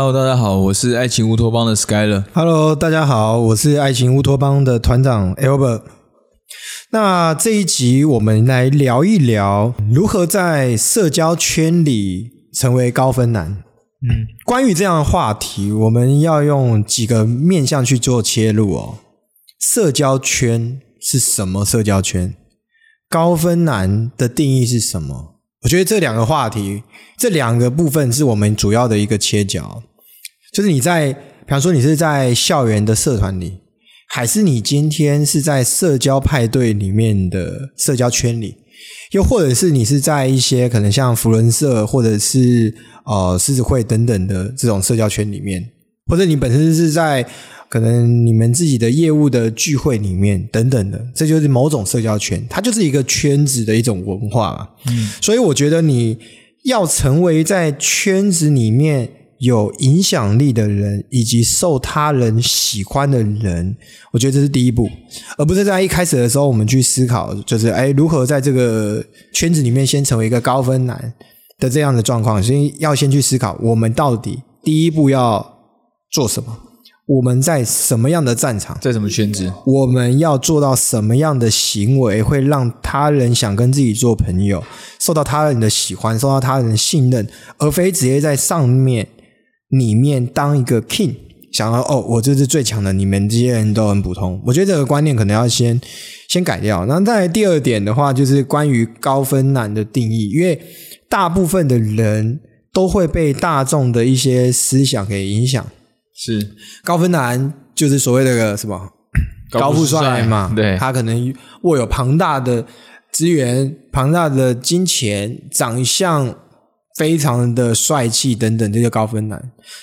Hello，大家好，我是爱情乌托邦的 Skyler。Hello，大家好，我是爱情乌托邦的团长 Albert。那这一集我们来聊一聊如何在社交圈里成为高分男。嗯，关于这样的话题，我们要用几个面向去做切入哦。社交圈是什么？社交圈高分男的定义是什么？我觉得这两个话题，这两个部分是我们主要的一个切角。就是你在，比方说你是在校园的社团里，还是你今天是在社交派对里面的社交圈里，又或者是你是在一些可能像福伦社或者是呃狮子会等等的这种社交圈里面，或者你本身是在可能你们自己的业务的聚会里面等等的，这就是某种社交圈，它就是一个圈子的一种文化嘛。嗯，所以我觉得你要成为在圈子里面。有影响力的人，以及受他人喜欢的人，我觉得这是第一步，而不是在一开始的时候我们去思考，就是哎，如何在这个圈子里面先成为一个高分男的这样的状况。所以要先去思考，我们到底第一步要做什么？我们在什么样的战场，在什么圈子？我们要做到什么样的行为，会让他人想跟自己做朋友，受到他人的喜欢，受到他人的信任，而非直接在上面。里面当一个 king，想要哦，我这是最强的，你们这些人都很普通。我觉得这个观念可能要先先改掉。那再第二点的话，就是关于高分男的定义，因为大部分的人都会被大众的一些思想给影响。是高分男就是所谓的什么高富帅嘛？对，他可能握有庞大的资源、庞大的金钱、长相。非常的帅气等等，这些高分男。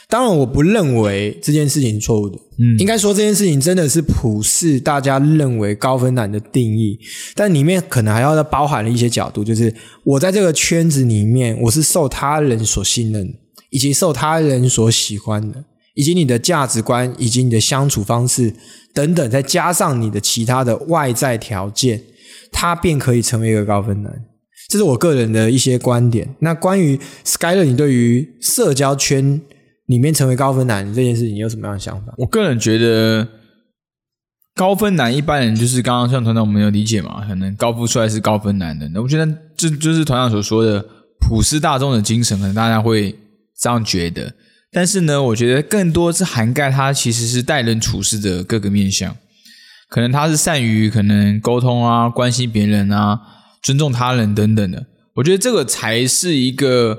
当然，我不认为这件事情是错误的。嗯，应该说这件事情真的是普世大家认为高分男的定义，但里面可能还要包含了一些角度，就是我在这个圈子里面，我是受他人所信任，以及受他人所喜欢的，以及你的价值观，以及你的相处方式等等，再加上你的其他的外在条件，他便可以成为一个高分男。这是我个人的一些观点。那关于 Skyler，你对于社交圈里面成为高分男这件事情，你有什么样的想法？我个人觉得，高分男一般人就是刚刚像团长我们有理解嘛，可能高富帅是高分男的。那我觉得这就是团长所说的普世大众的精神，可能大家会这样觉得。但是呢，我觉得更多是涵盖他其实是待人处事的各个面向，可能他是善于可能沟通啊，关心别人啊。尊重他人等等的，我觉得这个才是一个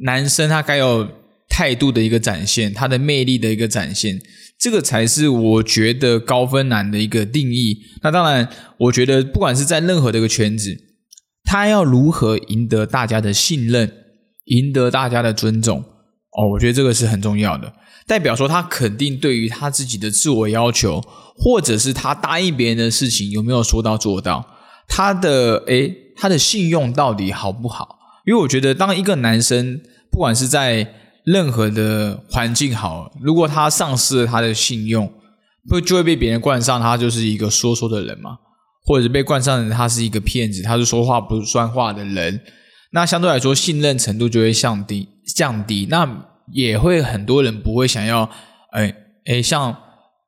男生他该有态度的一个展现，他的魅力的一个展现，这个才是我觉得高分男的一个定义。那当然，我觉得不管是在任何的一个圈子，他要如何赢得大家的信任，赢得大家的尊重，哦，我觉得这个是很重要的，代表说他肯定对于他自己的自我要求，或者是他答应别人的事情有没有说到做到，他的诶。他的信用到底好不好？因为我觉得，当一个男生不管是在任何的环境好，如果他丧失了他的信用，会就会被别人冠上他就是一个说说的人嘛，或者被冠上他是一个骗子，他是说话不算话的人。那相对来说，信任程度就会降低，降低。那也会很多人不会想要，哎哎，像。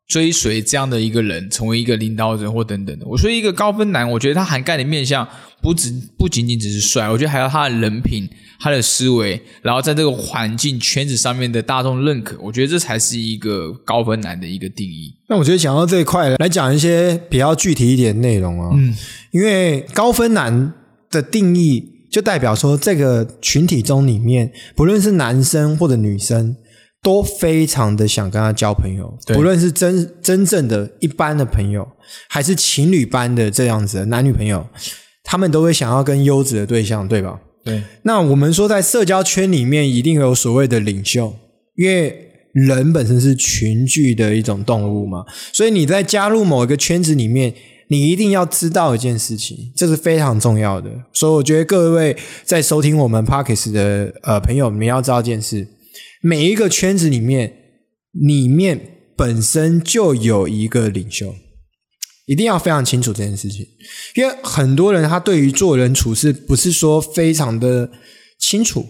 追随这样的一个人，成为一个领导者或等等的。我说一个高分男，我觉得他涵盖的面相不止不仅仅只是帅，我觉得还有他的人品、他的思维，然后在这个环境圈子上面的大众认可，我觉得这才是一个高分男的一个定义。那我觉得讲到这一块来讲一些比较具体一点内容啊，嗯，因为高分男的定义就代表说这个群体中里面，不论是男生或者女生。都非常的想跟他交朋友，不论是真真正的一般的朋友，还是情侣般的这样子的男女朋友，他们都会想要跟优质的对象，对吧？对。那我们说，在社交圈里面，一定有所谓的领袖，因为人本身是群聚的一种动物嘛，所以你在加入某一个圈子里面，你一定要知道一件事情，这是非常重要的。所以，我觉得各位在收听我们 Parkes 的呃朋友，你们要知道一件事。每一个圈子里面，里面本身就有一个领袖，一定要非常清楚这件事情。因为很多人他对于做人处事不是说非常的清楚，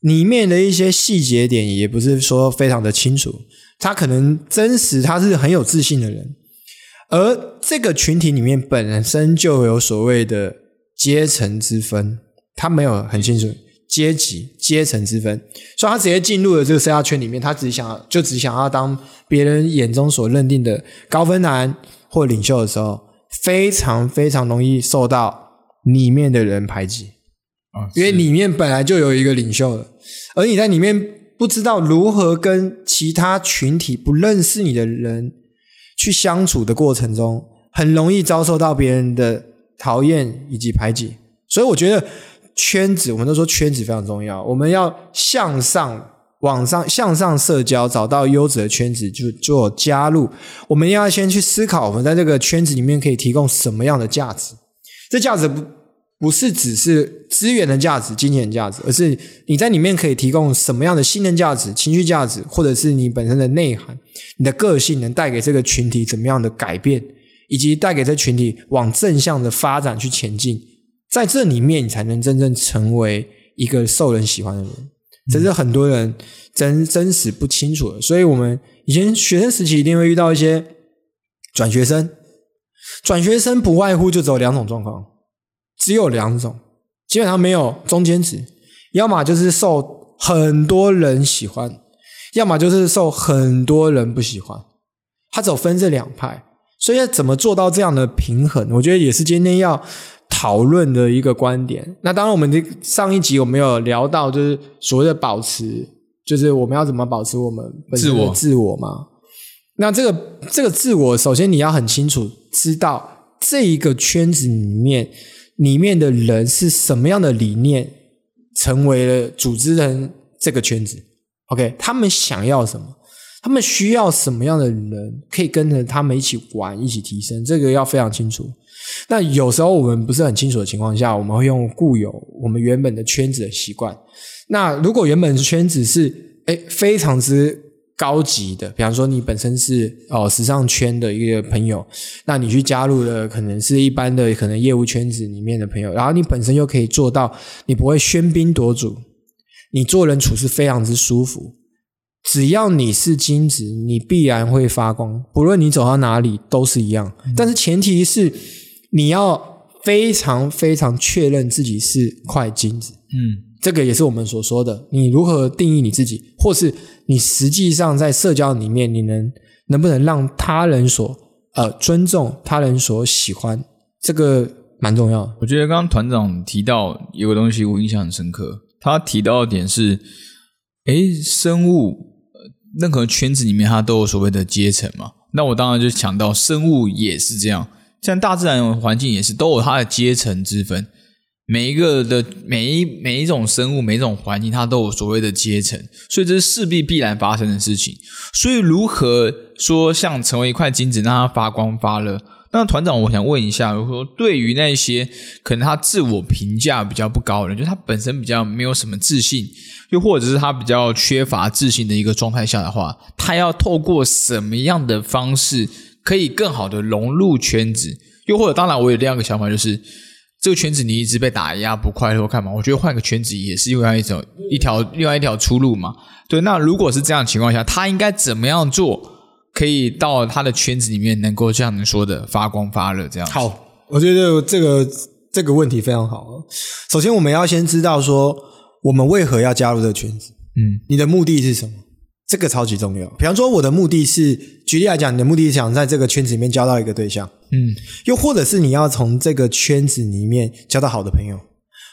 里面的一些细节点也不是说非常的清楚。他可能真实，他是很有自信的人，而这个群体里面本身就有所谓的阶层之分，他没有很清楚。阶级阶层之分，所以他直接进入了这个社交圈里面，他只想要就只想要当别人眼中所认定的高分男或领袖的时候，非常非常容易受到里面的人排挤。啊，因为是里面本来就有一个领袖了，而你在里面不知道如何跟其他群体不认识你的人去相处的过程中，很容易遭受到别人的讨厌以及排挤。所以我觉得圈子，我们都说圈子非常重要，我们要向上。往上向上社交，找到优质的圈子就就有加入。我们要先去思考，我们在这个圈子里面可以提供什么样的价值。这价值不不是只是资源的价值、金钱价值，而是你在里面可以提供什么样的信任价值、情绪价值，或者是你本身的内涵、你的个性能带给这个群体怎么样的改变，以及带给这群体往正向的发展去前进。在这里面，你才能真正成为一个受人喜欢的人。这是很多人真真实不清楚的，所以我们以前学生时期一定会遇到一些转学生，转学生不外乎就只有两种状况，只有两种，基本上没有中间值，要么就是受很多人喜欢，要么就是受很多人不喜欢，他只有分这两派，所以要怎么做到这样的平衡，我觉得也是今天要讨论的一个观点。那当然，我们这上一集我们有聊到，就是所谓的保持，就是我们要怎么保持我们本身的自我自我嘛。那这个这个自我，首先你要很清楚知道这一个圈子里面里面的人是什么样的理念，成为了组织人这个圈子。OK，他们想要什么？他们需要什么样的人可以跟着他们一起玩、一起提升？这个要非常清楚。那有时候我们不是很清楚的情况下，我们会用固有我们原本的圈子的习惯。那如果原本的圈子是哎非常之高级的，比方说你本身是哦时尚圈的一个朋友，那你去加入了可能是一般的可能业务圈子里面的朋友，然后你本身又可以做到你不会喧宾夺主，你做人处事非常之舒服。只要你是金子，你必然会发光，不论你走到哪里都是一样。但是前提是你要非常非常确认自己是块金子。嗯，这个也是我们所说的，你如何定义你自己，或是你实际上在社交里面，你能能不能让他人所呃尊重，他人所喜欢，这个蛮重要的。我觉得刚刚团长提到有个东西，我印象很深刻。他提到的点是，诶，生物呃任何圈子里面它都有所谓的阶层嘛。那我当然就想到生物也是这样，像大自然环境也是都有它的阶层之分。每一个的每一每一种生物，每一种环境，它都有所谓的阶层，所以这是势必必然发生的事情。所以如何说像成为一块金子，让它发光发热？那团长，我想问一下，如果说对于那些可能他自我评价比较不高的人，就他本身比较没有什么自信，又或者是他比较缺乏自信的一个状态下的话，他要透过什么样的方式可以更好的融入圈子？又或者，当然我有另外一个想法，就是这个圈子你一直被打压不快乐，干嘛？我觉得换个圈子也是另外一种一条另外一条出路嘛。对，那如果是这样情况下，他应该怎么样做？可以到他的圈子里面，能够像你说的发光发热这样。，好，我觉得这个这个问题非常好。首先，我们要先知道说，我们为何要加入这个圈子？嗯你的目的是什么？这个超级重要。比方说，我的目的是，举例来讲，你的目的是想在这个圈子里面交到一个对象，嗯又或者是你要从这个圈子里面交到好的朋友，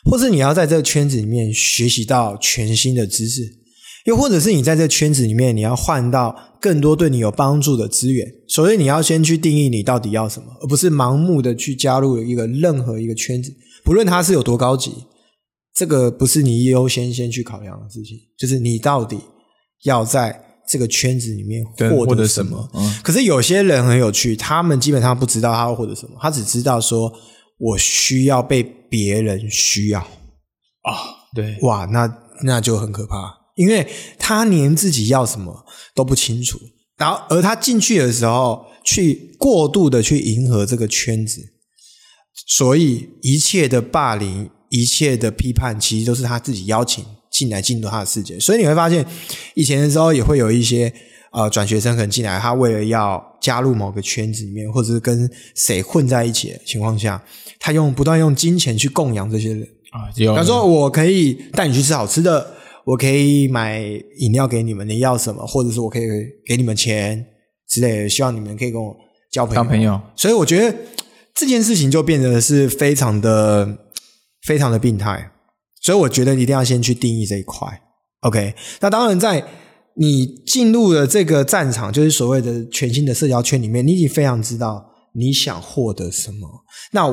或是你要在这个圈子里面学习到全新的知识，又或者是你在这圈子里面你要换到更多对你有帮助的资源。所以你要先去定义你到底要什么，而不是盲目的去加入一个任何一个圈子，不论它是有多高级，这个不是你优先先去考量的事情，就是你到底要在这个圈子里面获获得什么可是有些人很有趣，他们基本上不知道他要获得什么，他只知道说我需要被别人需要。啊，对，哇，那那就很可怕，因为他连自己要什么都不清楚，然后而他进去的时候，去过度的去迎合这个圈子，所以一切的霸凌、一切的批判，其实都是他自己邀请进来进入他的世界。所以你会发现，以前的时候也会有一些呃转学生可能进来，他为了要加入某个圈子里面，或者是跟谁混在一起的情况下，他用不断用金钱去供养这些人。啊，比比方说，我可以带你去吃好吃的，我可以买饮料给你们，你要什么，或者是我可以给你们钱之类的，希望你们可以跟我交朋友。当朋友，所以我觉得这件事情就变得是非常的、非常的病态。所以我觉得一定要先去定义这一块。OK，那当然在你进入了这个战场，就是所谓的全新的社交圈里面，你已经非常知道你想获得什么。那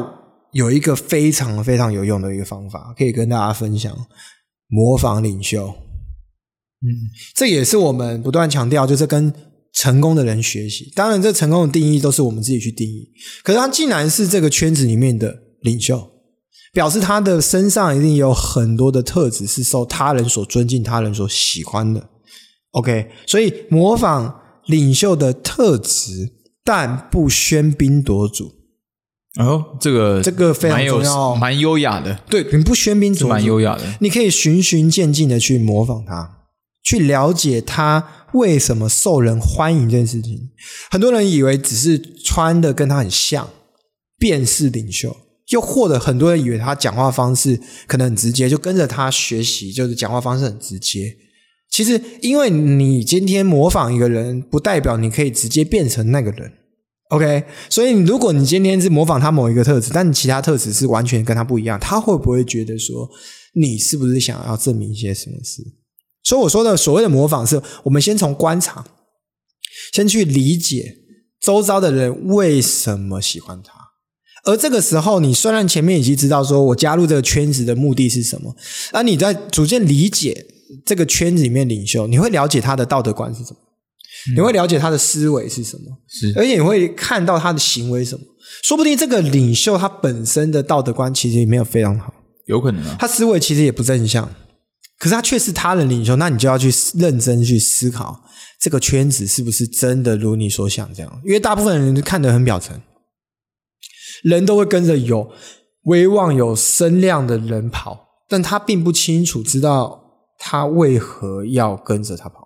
有一个非常非常有用的一个方法，可以跟大家分享：模仿领袖。嗯，这也是我们不断强调，就是跟成功的人学习。当然，这成功的定义都是我们自己去定义。可是他竟然是这个圈子里面的领袖，表示他的身上一定有很多的特质是受他人所尊敬、他人所喜欢的。OK，所以模仿领袖的特质，但不喧宾夺主。哦，这个这个非常重要蛮优雅的，对，你不喧宾夺主，蛮优雅的。你可以循序渐进的去模仿他，去了解他为什么受人欢迎这件事情。很多人以为只是穿的跟他很像，便是领袖，又或者很多人以为他讲话方式可能很直接，就跟着他学习，就是讲话方式很直接。其实，因为你今天模仿一个人，不代表你可以直接变成那个人。OK，所以如果你今天是模仿他某一个特质，但你其他特质是完全跟他不一样，他会不会觉得说你是不是想要证明一些什么事？所以我说的所谓的模仿，是我们先从观察，先去理解周遭的人为什么喜欢他。而这个时候，你虽然前面已经知道说我加入这个圈子的目的是什么，而你在逐渐理解这个圈子里面领袖，你会了解他的道德观是什么，你会了解他的思维是什么，是而且你会看到他的行为什么。说不定这个领袖他本身的道德观其实也没有非常好，有可能啊。他思维其实也不正向，可是他却是他人领袖，那你就要去认真去思考这个圈子是不是真的如你所想这样，因为大部分人看得很表层，人都会跟着有威望、有声量的人跑，但他并不清楚知道他为何要跟着他跑，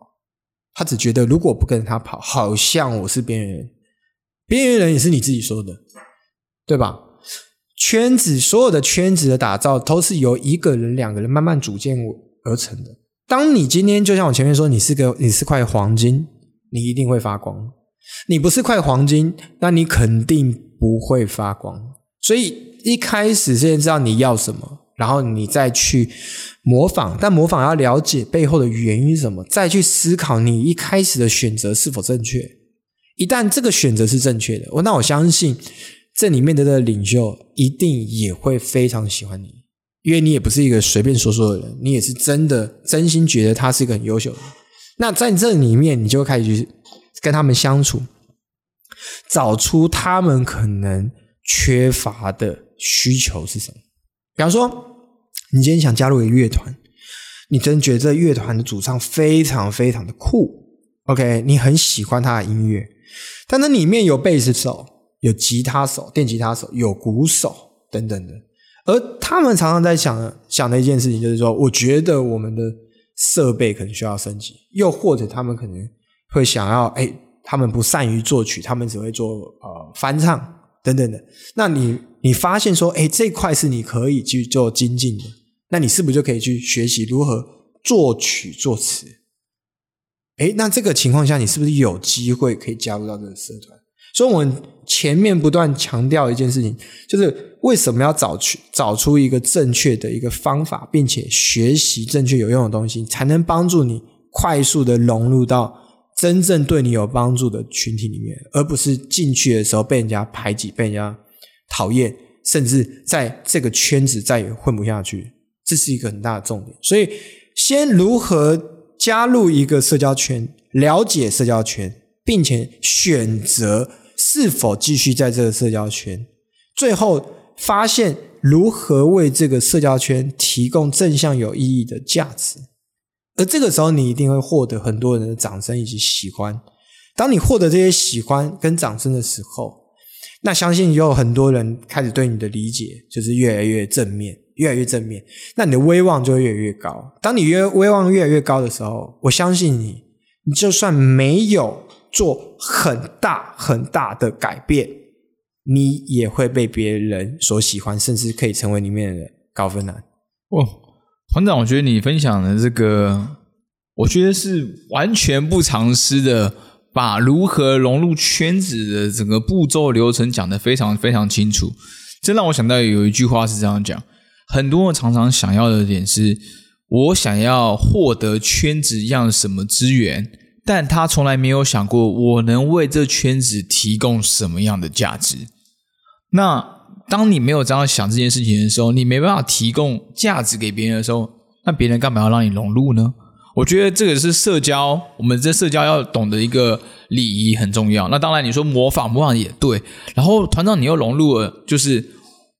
他只觉得如果不跟着他跑，好像我是边缘人，边缘人也是你自己说的，对吧？圈子所有的圈子的打造都是由一个人、两个人慢慢组建而成的。当你今天就像我前面说，你是个你是块黄金，你一定会发光；你不是块黄金，那你肯定不会发光。所以一开始先知道你要什么，然后你再去模仿，但模仿要了解背后的原因是什么，再去思考你一开始的选择是否正确。一旦这个选择是正确的，我那我相信这里面的这个领袖一定也会非常喜欢你，因为你也不是一个随便说说的人，你也是真的真心觉得他是一个很优秀的人。那在这里面，你就会开始去跟他们相处，找出他们可能缺乏的需求是什么。比方说，你今天想加入一个乐团，你真觉得这乐团的主唱非常非常的酷，OK，你很喜欢他的音乐，但那里面有贝斯手、有吉他手、电吉他手、有鼓手等等的，而他们常常在想想的一件事情，就是说，我觉得我们的设备可能需要升级，又或者他们可能会想要，哎，他们不善于作曲，他们只会做呃翻唱等等的。那你你发现说，哎，这块是你可以去做精进的，那你是不是就可以去学习如何作曲作词？哎，那这个情况下，你是不是有机会可以加入到这个社团？所以，我们前面不断强调一件事情，就是为什么要找去找出一个正确的一个方法，并且学习正确有用的东西，才能帮助你快速的融入到真正对你有帮助的群体里面，而不是进去的时候被人家排挤、被人家讨厌，甚至在这个圈子再也混不下去。这是一个很大的重点。所以，先如何加入一个社交圈，了解社交圈，并且选择是否继续在这个社交圈，最后发现如何为这个社交圈提供正向有意义的价值。而这个时候，你一定会获得很多人的掌声以及喜欢。当你获得这些喜欢跟掌声的时候，那相信也有很多人开始对你的理解就是越来越正面，越来越正面，那你的威望就会越来越高。当你越威望越来越高的时候，我相信你，你就算没有做很大很大的改变，你也会被别人所喜欢，甚至可以成为里面的高分男。哦，团长，我觉得你分享的这个，我觉得是完全不藏私的，把如何融入圈子的整个步骤流程讲得非常非常清楚。这让我想到有一句话是这样讲：很多人常常想要的点是，我想要获得圈子一样什么资源，但他从来没有想过我能为这圈子提供什么样的价值。那当你没有这样想这件事情的时候，你没办法提供价值给别人的时候，那别人干嘛要让你融入呢？我觉得这个是社交，我们这社交要懂得一个礼仪很重要。那当然，你说模仿模仿也对。然后团长，你又融入了，就是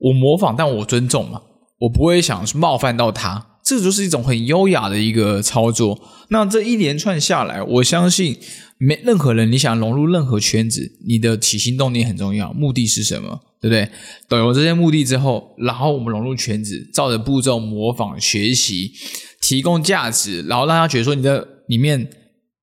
我模仿，但我尊重嘛，我不会想冒犯到他。这就是一种很优雅的一个操作。那这一连串下来，我相信没任何人，你想融入任何圈子，你的起心动念很重要，目的是什么？对不对？懂有这些目的之后，然后我们融入圈子，照着步骤模仿学习，提供价值，然后让他觉得说你的里面，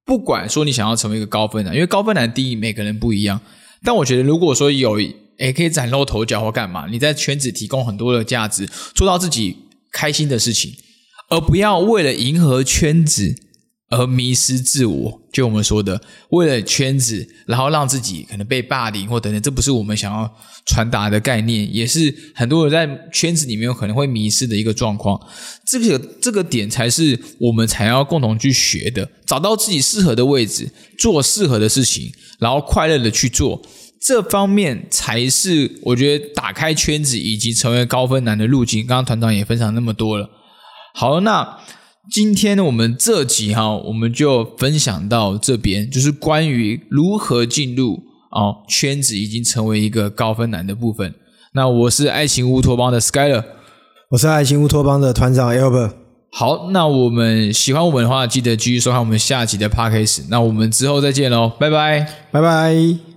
不管说你想要成为一个高分男，因为高分男定义每个人不一样。但我觉得，如果说有诶可以崭露头角或干嘛，你在圈子提供很多的价值，做到自己开心的事情，而不要为了迎合圈子。而迷失自我，就我们说的，为了圈子，然后让自己可能被霸凌或等等，这不是我们想要传达的概念，也是很多人在圈子里面可能会迷失的一个状况。这个这个点才是我们才要共同去学的，找到自己适合的位置，做适合的事情，然后快乐的去做，这方面才是我觉得打开圈子以及成为高分男的路径。刚刚团长也分享那么多了，好，那。今天呢，我们这集哈，我们就分享到这边，就是关于如何进入哦圈子，已经成为一个高分男的部分。那我是爱情乌托邦的 Skyler，我是爱情乌托邦的团长 Albert。好，那我们喜欢我们的话，记得继续收看我们下集的 Podcast。那我们之后再见喽，拜拜，拜拜。